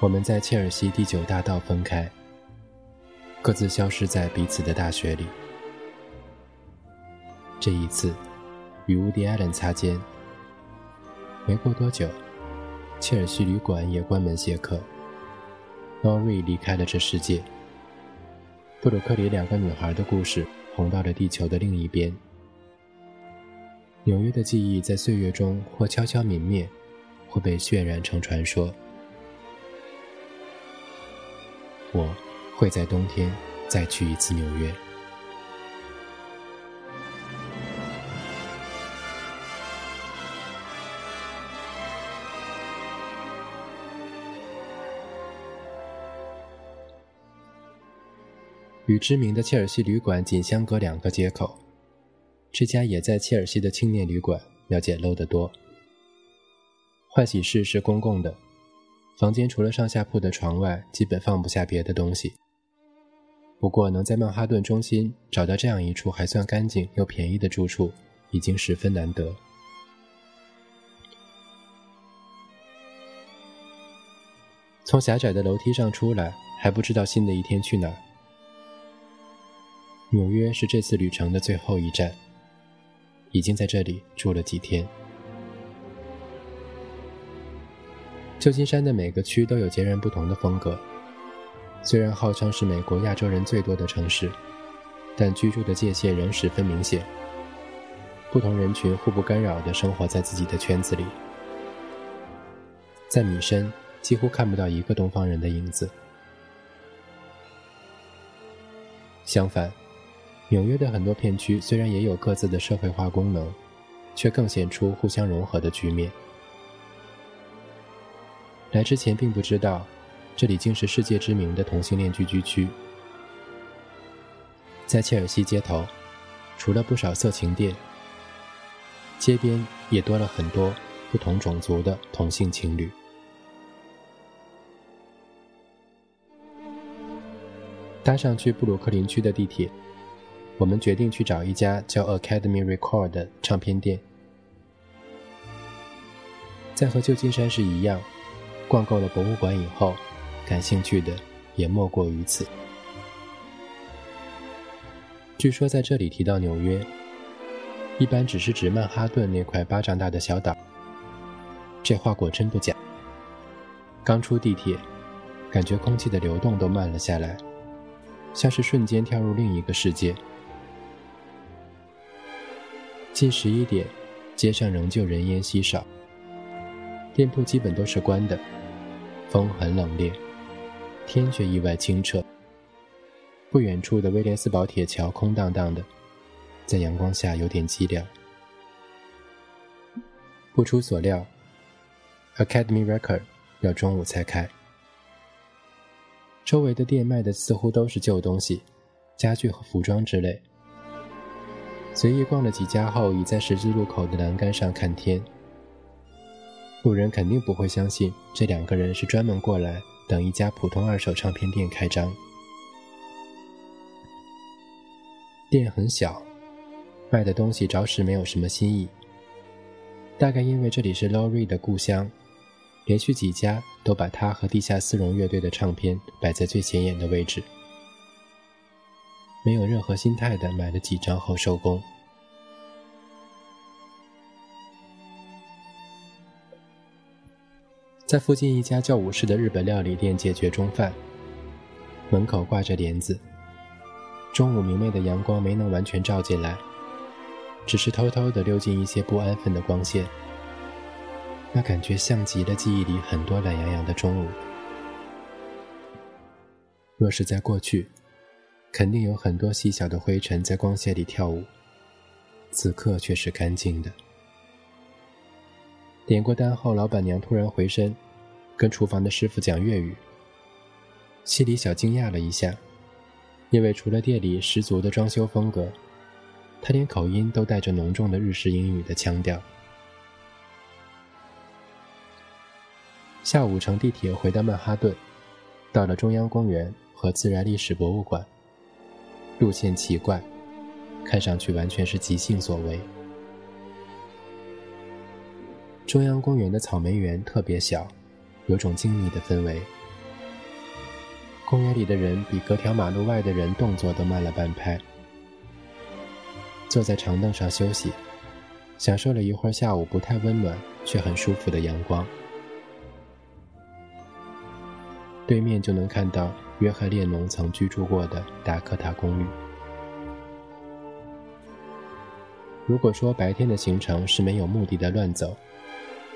我们在切尔西第九大道分开，各自消失在彼此的大学里。这一次，与乌迪·艾伦擦肩。没过多久，切尔西旅馆也关门谢客。劳瑞离开了这世界。布鲁克林两个女孩的故事红到了地球的另一边。纽约的记忆在岁月中或悄悄泯灭，或被渲染成传说。我会在冬天再去一次纽约。与知名的切尔西旅馆仅相隔两个街口，这家也在切尔西的青年旅馆要简陋得多。换洗室是公共的，房间除了上下铺的床外，基本放不下别的东西。不过能在曼哈顿中心找到这样一处还算干净又便宜的住处，已经十分难得。从狭窄的楼梯上出来，还不知道新的一天去哪儿。纽约是这次旅程的最后一站，已经在这里住了几天。旧金山的每个区都有截然不同的风格，虽然号称是美国亚洲人最多的城市，但居住的界限仍十分明显。不同人群互不干扰地生活在自己的圈子里，在米深几乎看不到一个东方人的影子。相反。纽约的很多片区虽然也有各自的社会化功能，却更显出互相融合的局面。来之前并不知道，这里竟是世界知名的同性恋聚居区。在切尔西街头，除了不少色情店，街边也多了很多不同种族的同性情侣。搭上去布鲁克林区的地铁。我们决定去找一家叫 Academy Record 的唱片店。在和旧金山市一样，逛够了博物馆以后，感兴趣的也莫过于此。据说在这里提到纽约，一般只是指曼哈顿那块巴掌大的小岛。这话果真不假。刚出地铁，感觉空气的流动都慢了下来，像是瞬间跳入另一个世界。近十一点，街上仍旧人烟稀少，店铺基本都是关的，风很冷冽，天却意外清澈。不远处的威廉斯堡铁桥空荡荡的，在阳光下有点寂寥。不出所料，Academy Record 要中午才开。周围的店卖的似乎都是旧东西，家具和服装之类。随意逛了几家后，倚在十字路口的栏杆上看天。路人肯定不会相信这两个人是专门过来等一家普通二手唱片店开张。店很小，卖的东西着实没有什么新意。大概因为这里是 Lori 的故乡，连续几家都把他和地下丝绒乐队的唱片摆在最显眼的位置。没有任何心态的买了几张后收工。在附近一家叫武士的日本料理店解决中饭，门口挂着帘子。中午明媚的阳光没能完全照进来，只是偷偷的溜进一些不安分的光线。那感觉像极了记忆里很多懒洋洋的中午。若是在过去。肯定有很多细小的灰尘在光线里跳舞，此刻却是干净的。点过单后，老板娘突然回身，跟厨房的师傅讲粤语。心里小惊讶了一下，因为除了店里十足的装修风格，他连口音都带着浓重的日式英语的腔调。下午乘地铁回到曼哈顿，到了中央公园和自然历史博物馆。路线奇怪，看上去完全是即兴所为。中央公园的草莓园特别小，有种静谧的氛围，公园里的人比隔条马路外的人动作都慢了半拍。坐在长凳上休息，享受了一会儿下午不太温暖却很舒服的阳光。对面就能看到约翰列侬曾居住过的达科塔公寓。如果说白天的行程是没有目的的乱走，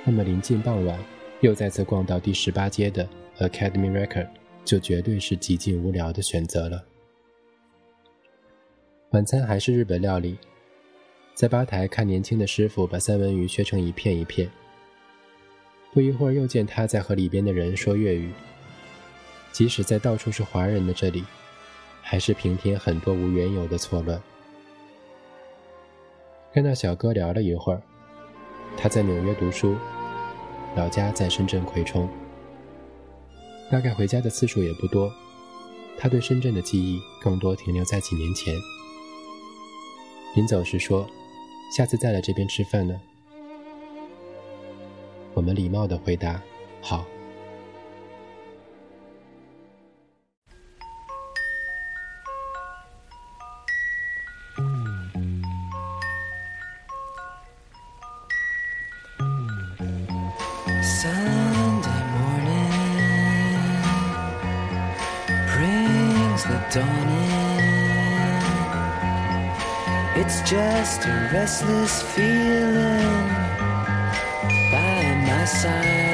那么临近傍晚又再次逛到第十八街的 Academy Record，就绝对是极尽无聊的选择了。晚餐还是日本料理，在吧台看年轻的师傅把三文鱼削成一片一片。不一会儿又见他在和里边的人说粤语。即使在到处是华人的这里，还是平添很多无缘由的错乱。跟那小哥聊了一会儿，他在纽约读书，老家在深圳葵冲，大概回家的次数也不多。他对深圳的记忆更多停留在几年前。临走时说：“下次再来这边吃饭呢。”我们礼貌的回答：“好。” Sunday morning brings the dawn in. It's just a restless feeling by my side.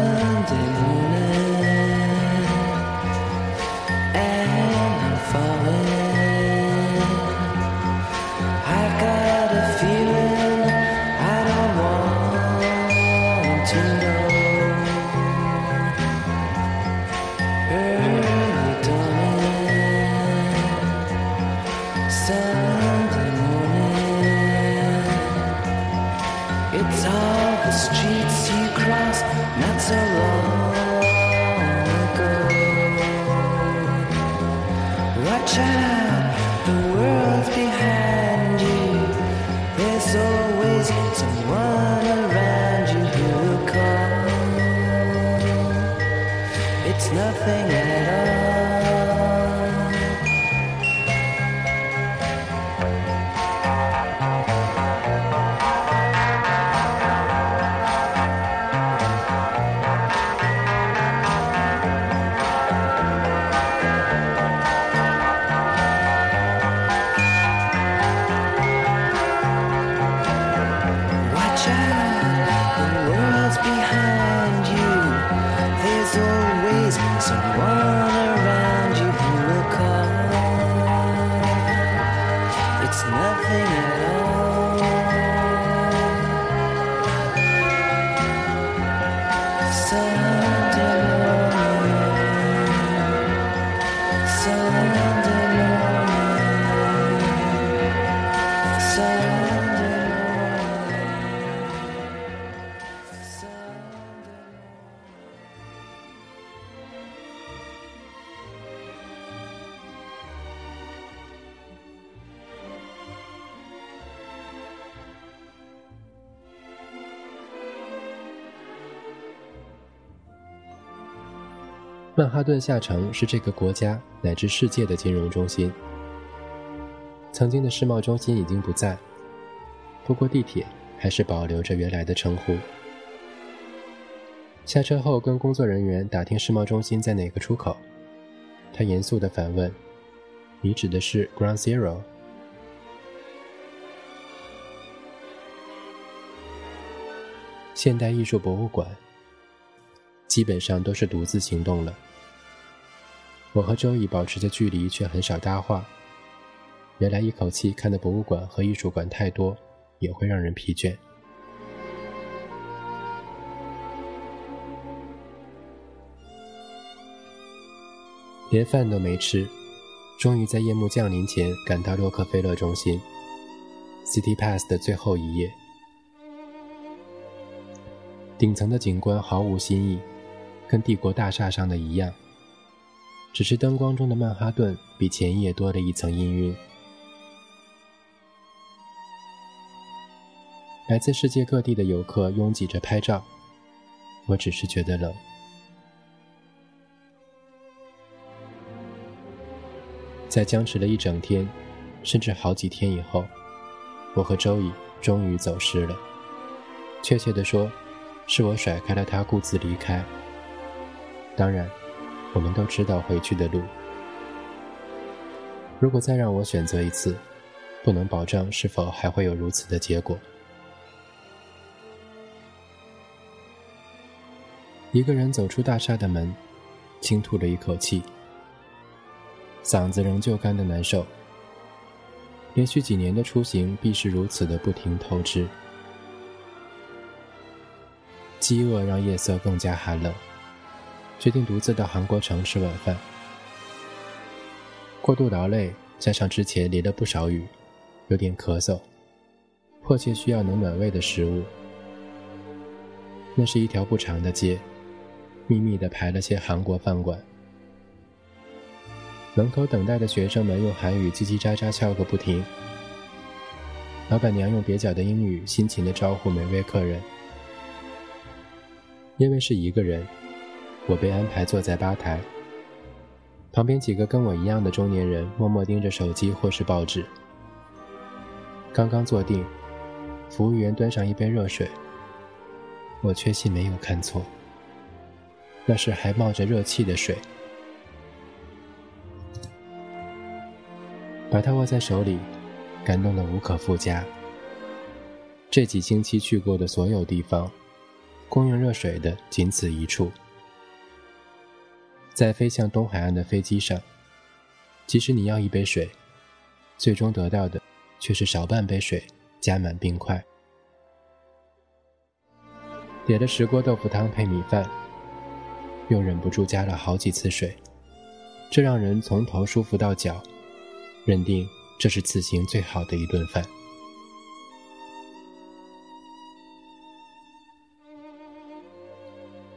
曼哈顿下城是这个国家乃至世界的金融中心。曾经的世贸中心已经不在，不过地铁还是保留着原来的称呼。下车后，跟工作人员打听世贸中心在哪个出口，他严肃地反问：“你指的是 Ground Zero？” 现代艺术博物馆基本上都是独自行动了。我和周易保持着距离，却很少搭话。原来一口气看的博物馆和艺术馆太多，也会让人疲倦。连饭都没吃，终于在夜幕降临前赶到洛克菲勒中心。City Pass 的最后一页，顶层的景观毫无新意，跟帝国大厦上的一样，只是灯光中的曼哈顿比前夜多了一层氤氲。来自世界各地的游客拥挤着拍照，我只是觉得冷。在僵持了一整天，甚至好几天以后。我和周乙终于走失了。确切的说，是我甩开了他，顾自离开。当然，我们都知道回去的路。如果再让我选择一次，不能保证是否还会有如此的结果。一个人走出大厦的门，轻吐了一口气，嗓子仍旧干得难受。连续几年的出行，必是如此的不停透支。饥饿让夜色更加寒冷，决定独自到韩国城吃晚饭。过度劳累，加上之前淋了不少雨，有点咳嗽，迫切需要能暖胃的食物。那是一条不长的街，密密的排了些韩国饭馆。门口等待的学生们用韩语叽叽喳喳笑个不停。老板娘用蹩脚的英语辛勤地招呼每位客人。因为是一个人，我被安排坐在吧台。旁边几个跟我一样的中年人默默盯着手机或是报纸。刚刚坐定，服务员端上一杯热水。我确信没有看错，那是还冒着热气的水。把它握在手里，感动的无可复加。这几星期去过的所有地方，供应热水的仅此一处。在飞向东海岸的飞机上，即使你要一杯水，最终得到的却是少半杯水加满冰块。点了石锅豆腐汤配米饭，又忍不住加了好几次水，这让人从头舒服到脚。认定这是此行最好的一顿饭。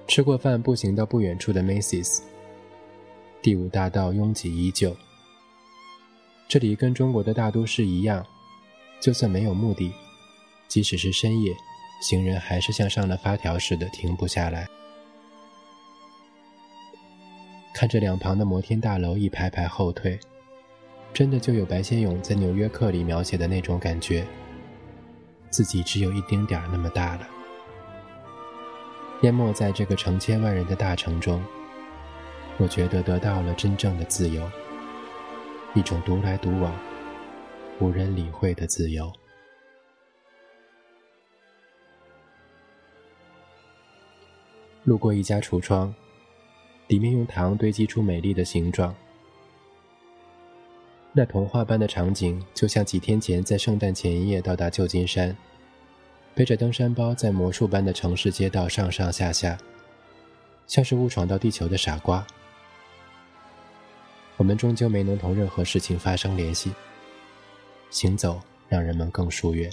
吃过饭，步行到不远处的 Macy's。第五大道拥挤依旧。这里跟中国的大都市一样，就算没有目的，即使是深夜，行人还是像上了发条似的停不下来。看着两旁的摩天大楼一排排后退。真的就有白先勇在《纽约客》里描写的那种感觉，自己只有一丁点儿那么大了，淹没在这个成千万人的大城中。我觉得得到了真正的自由，一种独来独往、无人理会的自由。路过一家橱窗，里面用糖堆积出美丽的形状。那童话般的场景，就像几天前在圣诞前一夜到达旧金山，背着登山包在魔术般的城市街道上上下下，像是误闯到地球的傻瓜。我们终究没能同任何事情发生联系，行走让人们更疏远。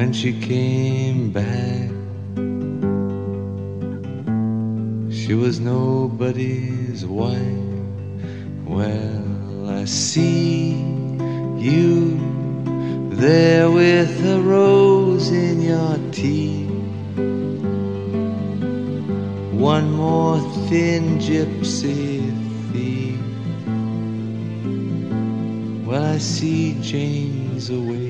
When she came back, she was nobody's wife. Well, I see you there with a rose in your teeth. One more thin gypsy thief. Well, I see Jane's away.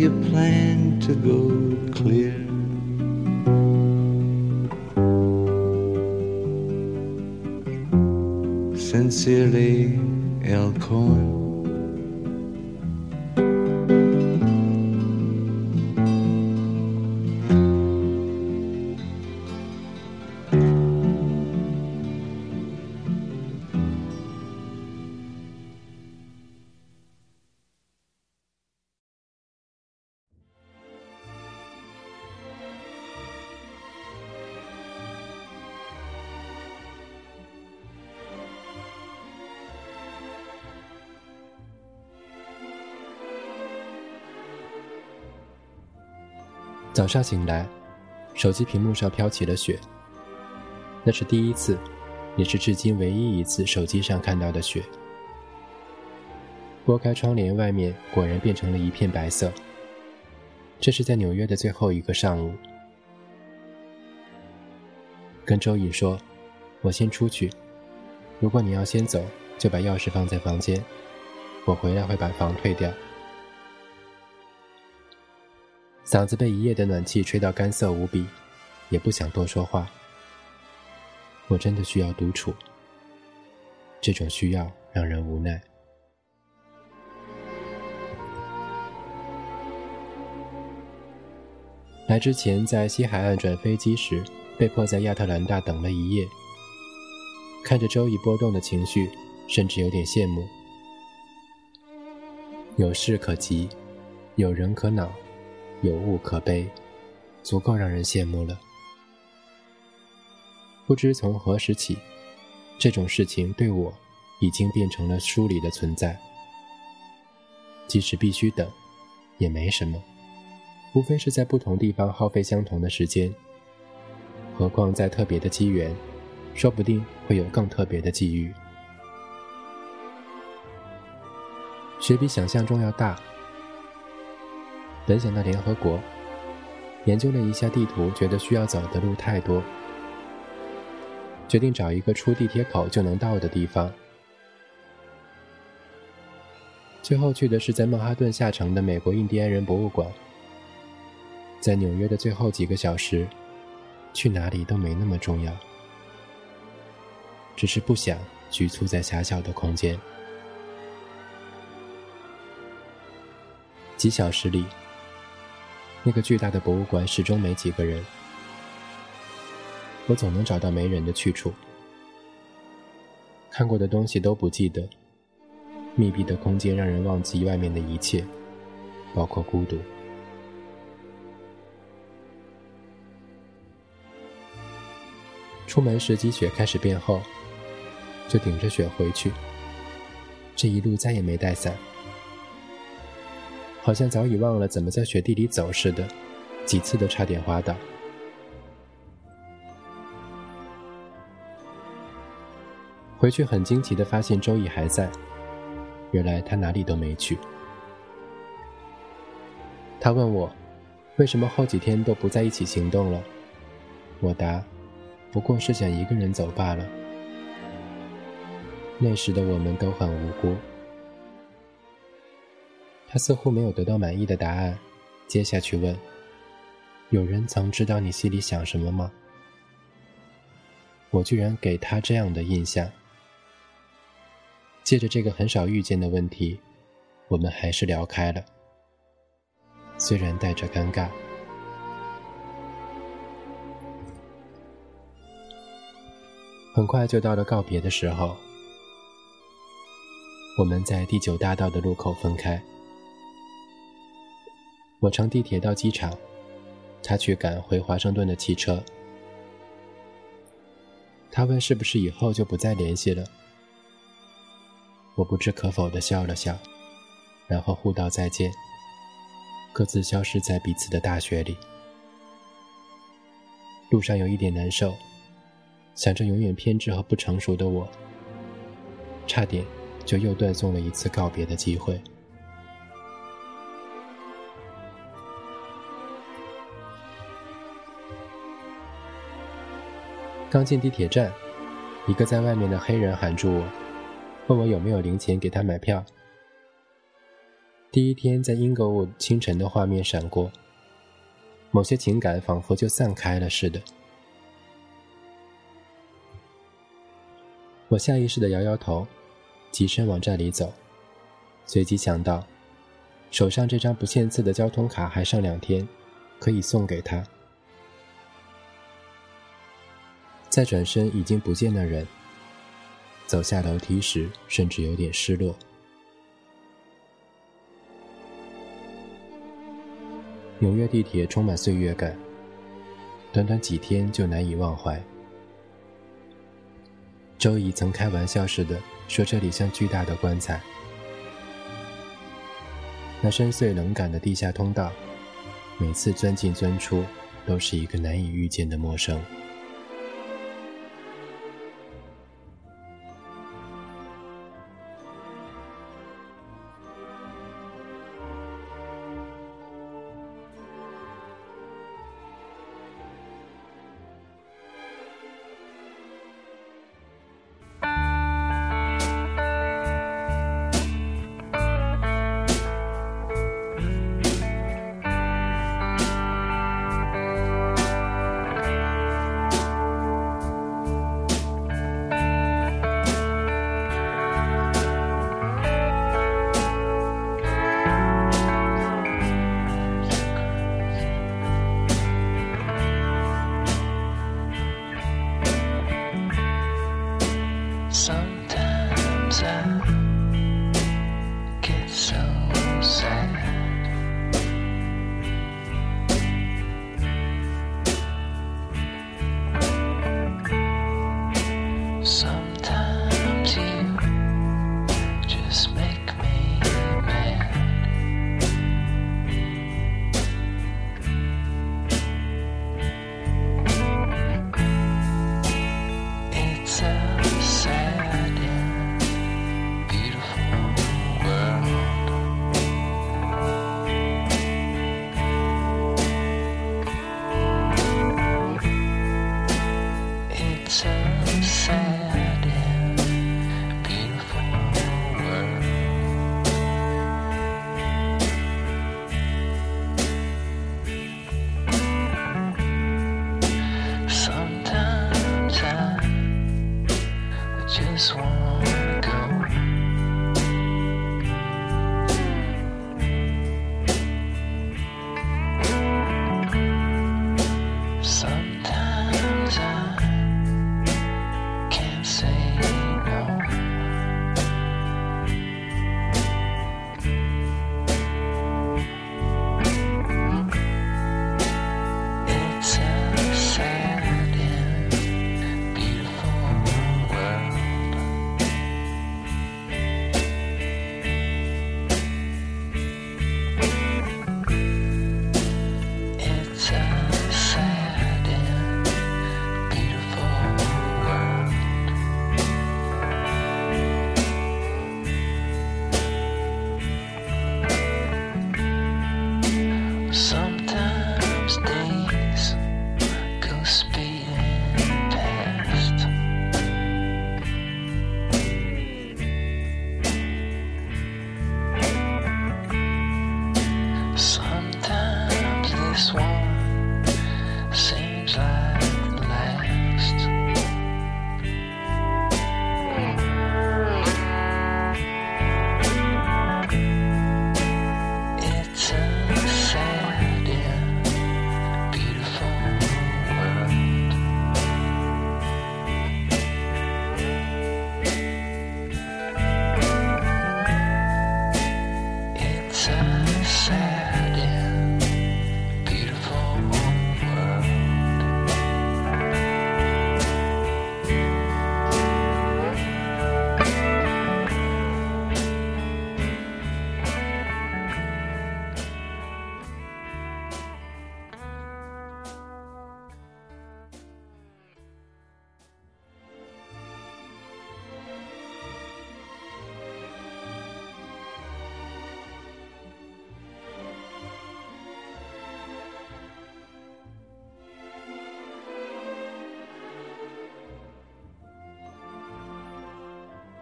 You plan to go 早上醒来，手机屏幕上飘起了雪。那是第一次，也是至今唯一一次手机上看到的雪。拨开窗帘，外面果然变成了一片白色。这是在纽约的最后一个上午。跟周乙说：“我先出去，如果你要先走，就把钥匙放在房间，我回来会把房退掉。”嗓子被一夜的暖气吹到干涩无比，也不想多说话。我真的需要独处，这种需要让人无奈。来之前在西海岸转飞机时，被迫在亚特兰大等了一夜。看着周易波动的情绪，甚至有点羡慕。有事可急，有人可恼，有物可悲，足够让人羡慕了。不知从何时起，这种事情对我已经变成了书里的存在。即使必须等，也没什么。无非是在不同地方耗费相同的时间，何况在特别的机缘，说不定会有更特别的际遇。雪比想象中要大。本想到联合国，研究了一下地图，觉得需要走的路太多，决定找一个出地铁口就能到的地方。最后去的是在曼哈顿下城的美国印第安人博物馆。在纽约的最后几个小时，去哪里都没那么重要，只是不想局促在狭小的空间。几小时里，那个巨大的博物馆始终没几个人，我总能找到没人的去处。看过的东西都不记得，密闭的空间让人忘记外面的一切，包括孤独。出门时积雪开始变厚，就顶着雪回去。这一路再也没带伞，好像早已忘了怎么在雪地里走似的，几次都差点滑倒。回去很惊奇的发现周易还在，原来他哪里都没去。他问我，为什么后几天都不在一起行动了？我答。不过是想一个人走罢了。那时的我们都很无辜。他似乎没有得到满意的答案，接下去问：“有人曾知道你心里想什么吗？”我居然给他这样的印象。借着这个很少遇见的问题，我们还是聊开了，虽然带着尴尬。很快就到了告别的时候，我们在第九大道的路口分开。我乘地铁到机场，他去赶回华盛顿的汽车。他问是不是以后就不再联系了。我不知可否的笑了笑，然后互道再见，各自消失在彼此的大学里。路上有一点难受。想着永远偏执和不成熟的我，差点就又断送了一次告别的机会。刚进地铁站，一个在外面的黑人喊住我，问我有没有零钱给他买票。第一天在英格沃清晨的画面闪过，某些情感仿佛就散开了似的。我下意识地摇摇头，起身往站里走，随即想到，手上这张不限次的交通卡还剩两天，可以送给他。再转身，已经不见了人。走下楼梯时，甚至有点失落。纽约地铁充满岁月感，短短几天就难以忘怀。周乙曾开玩笑似的说：“这里像巨大的棺材，那深邃冷感的地下通道，每次钻进钻出，都是一个难以预见的陌生。”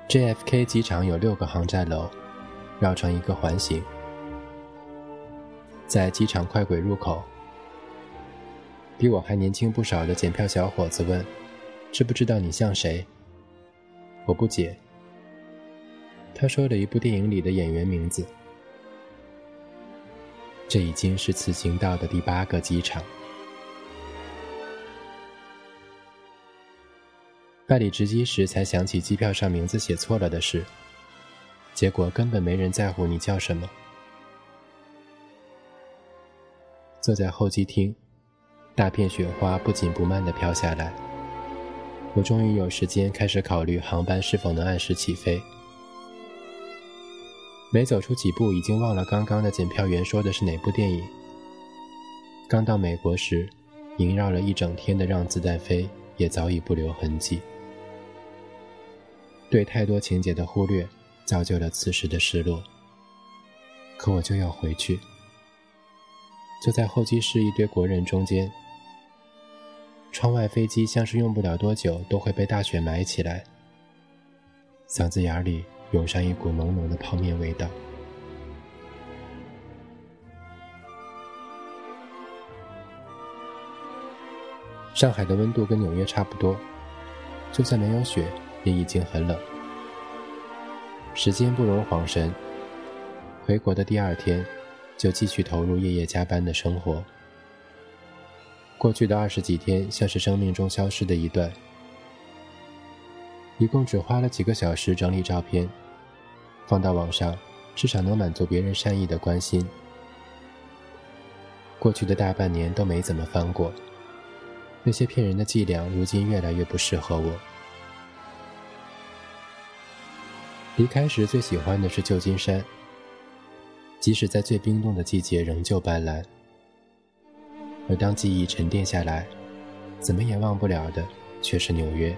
JFK 机场有六个航站楼，绕成一个环形。在机场快轨入口，比我还年轻不少的检票小伙子问：“知不知道你像谁？”我不解。他说了一部电影里的演员名字。这已经是此行到的第八个机场。办理值机时才想起机票上名字写错了的事，结果根本没人在乎你叫什么。坐在候机厅，大片雪花不紧不慢地飘下来。我终于有时间开始考虑航班是否能按时起飞。没走出几步，已经忘了刚刚的检票员说的是哪部电影。刚到美国时，萦绕了一整天的《让子弹飞》也早已不留痕迹。对太多情节的忽略，造就了此时的失落。可我就要回去。坐在候机室一堆国人中间，窗外飞机像是用不了多久都会被大雪埋起来，嗓子眼里涌上一股浓浓的泡面味道。上海的温度跟纽约差不多，就算没有雪，也已经很冷。时间不容恍神，回国的第二天，就继续投入夜夜加班的生活。过去的二十几天，像是生命中消失的一段。一共只花了几个小时整理照片，放到网上，至少能满足别人善意的关心。过去的大半年都没怎么翻过，那些骗人的伎俩，如今越来越不适合我。离开时最喜欢的是旧金山，即使在最冰冻的季节仍旧斑斓。而当记忆沉淀下来，怎么也忘不了的却是纽约。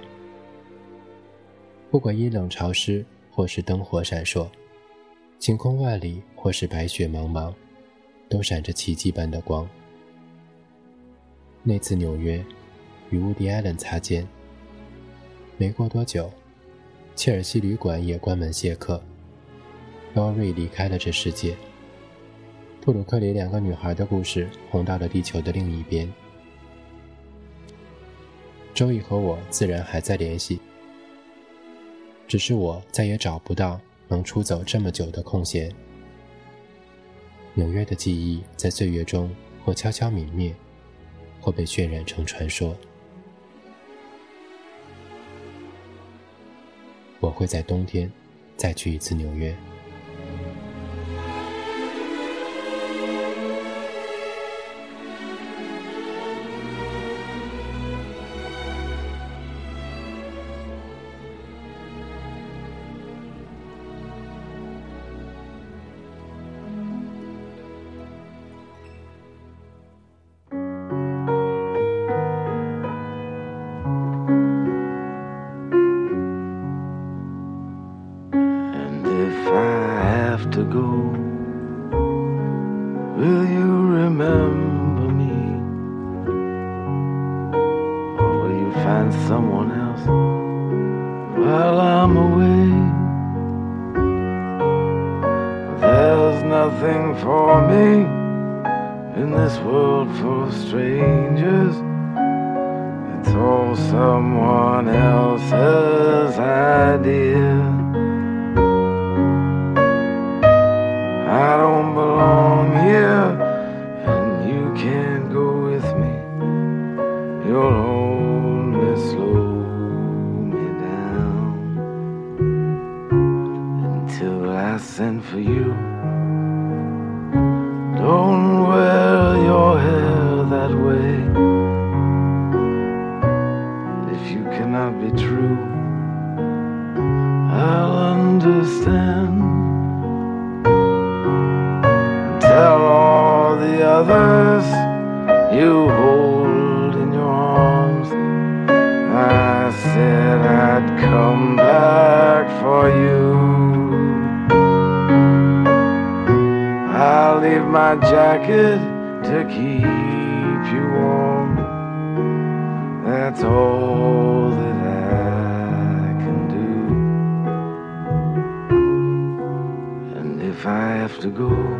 不管阴冷潮湿，或是灯火闪烁，晴空万里，或是白雪茫茫，都闪着奇迹般的光。那次纽约，与乌迪·艾伦擦肩，没过多久。切尔西旅馆也关门谢客，劳瑞离开了这世界。布鲁克林两个女孩的故事红到了地球的另一边。周易和我自然还在联系，只是我再也找不到能出走这么久的空闲。纽约的记忆在岁月中或悄悄泯灭，或被渲染成传说。我会在冬天再去一次纽约。If I have to go, will you remember me? Or will you find someone else while I'm away? There's nothing for me in this world full of strangers. It's all someone else's idea. I don't belong here, others you hold in your arms. I said I'd come back for you. I'll leave my jacket to keep you warm. That's all that I can do. And if I have to go,